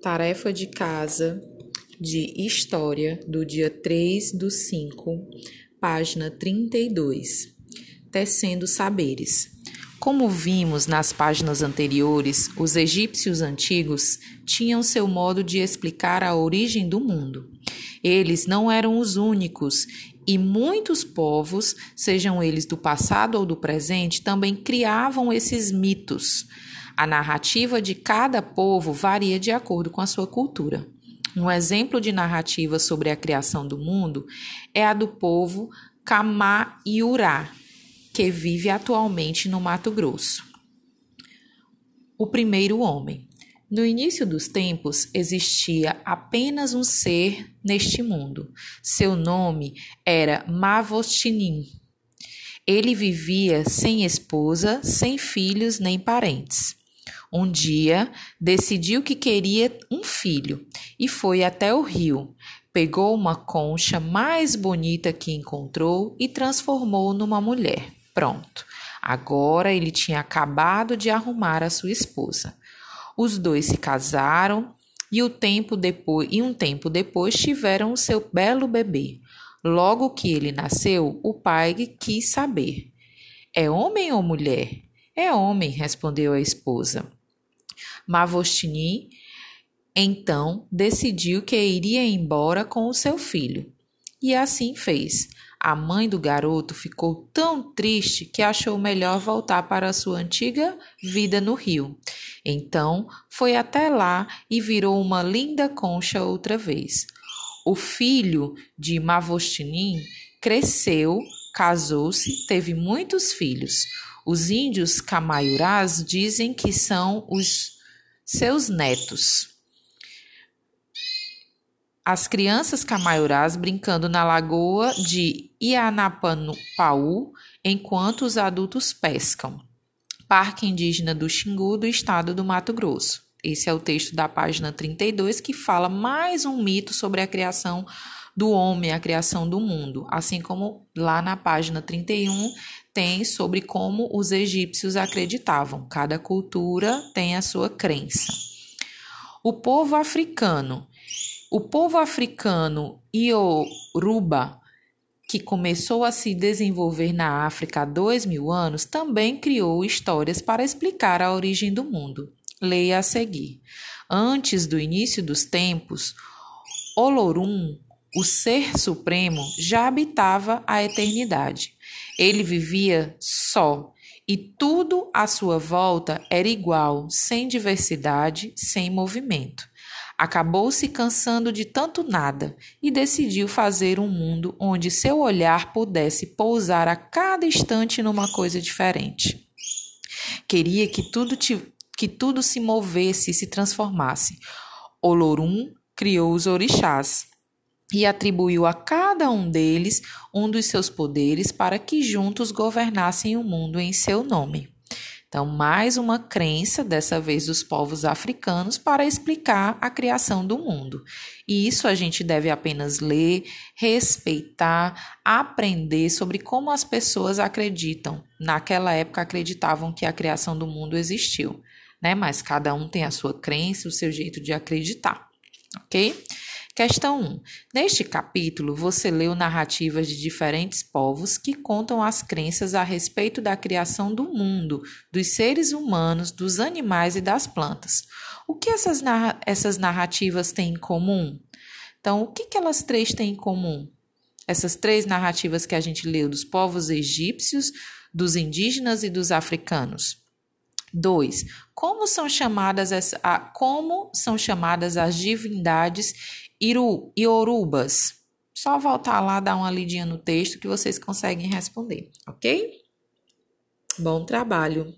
Tarefa de casa de História do dia 3 do 5, página 32. Tecendo saberes. Como vimos nas páginas anteriores, os egípcios antigos tinham seu modo de explicar a origem do mundo. Eles não eram os únicos e muitos povos, sejam eles do passado ou do presente, também criavam esses mitos a narrativa de cada povo varia de acordo com a sua cultura. Um exemplo de narrativa sobre a criação do mundo é a do povo Kamaiurá, que vive atualmente no Mato Grosso. O primeiro homem. No início dos tempos existia apenas um ser neste mundo. Seu nome era Mavostinim. Ele vivia sem esposa, sem filhos nem parentes. Um dia, decidiu que queria um filho e foi até o rio. Pegou uma concha mais bonita que encontrou e transformou numa mulher. Pronto. Agora ele tinha acabado de arrumar a sua esposa. Os dois se casaram e, o tempo depois, e um tempo depois tiveram o seu belo bebê. Logo que ele nasceu, o pai quis saber: É homem ou mulher? É homem, respondeu a esposa. Mavostini então decidiu que iria embora com o seu filho. E assim fez. A mãe do garoto ficou tão triste que achou melhor voltar para sua antiga vida no rio. Então foi até lá e virou uma linda concha outra vez. O filho de Mavostinin cresceu, casou-se, teve muitos filhos. Os índios camaiurás dizem que são os seus netos. As crianças camaiurás brincando na lagoa de Ianapaú enquanto os adultos pescam. Parque Indígena do Xingu do estado do Mato Grosso. Esse é o texto da página 32 que fala mais um mito sobre a criação do homem, a criação do mundo, assim como lá na página 31 tem sobre como os egípcios acreditavam. Cada cultura tem a sua crença. O povo africano. O povo africano Ioruba, que começou a se desenvolver na África há dois mil anos, também criou histórias para explicar a origem do mundo. Leia a seguir. Antes do início dos tempos, Olorum, o Ser Supremo, já habitava a eternidade. Ele vivia só e tudo à sua volta era igual, sem diversidade, sem movimento. Acabou se cansando de tanto nada e decidiu fazer um mundo onde seu olhar pudesse pousar a cada instante numa coisa diferente. Queria que tudo, que tudo se movesse e se transformasse. Olorum criou os orixás, e atribuiu a cada um deles um dos seus poderes para que juntos governassem o mundo em seu nome. Então, mais uma crença, dessa vez dos povos africanos, para explicar a criação do mundo. E isso a gente deve apenas ler, respeitar, aprender sobre como as pessoas acreditam. Naquela época acreditavam que a criação do mundo existiu, né? Mas cada um tem a sua crença, o seu jeito de acreditar, ok? Questão 1. Neste capítulo, você leu narrativas de diferentes povos que contam as crenças a respeito da criação do mundo, dos seres humanos, dos animais e das plantas. O que essas, narra essas narrativas têm em comum? Então, o que, que elas três têm em comum? Essas três narrativas que a gente leu dos povos egípcios, dos indígenas e dos africanos. 2. Como são chamadas as, a, como são chamadas as divindades Iru, Iorubas. Só voltar lá, dar uma lidinha no texto que vocês conseguem responder, ok? Bom trabalho!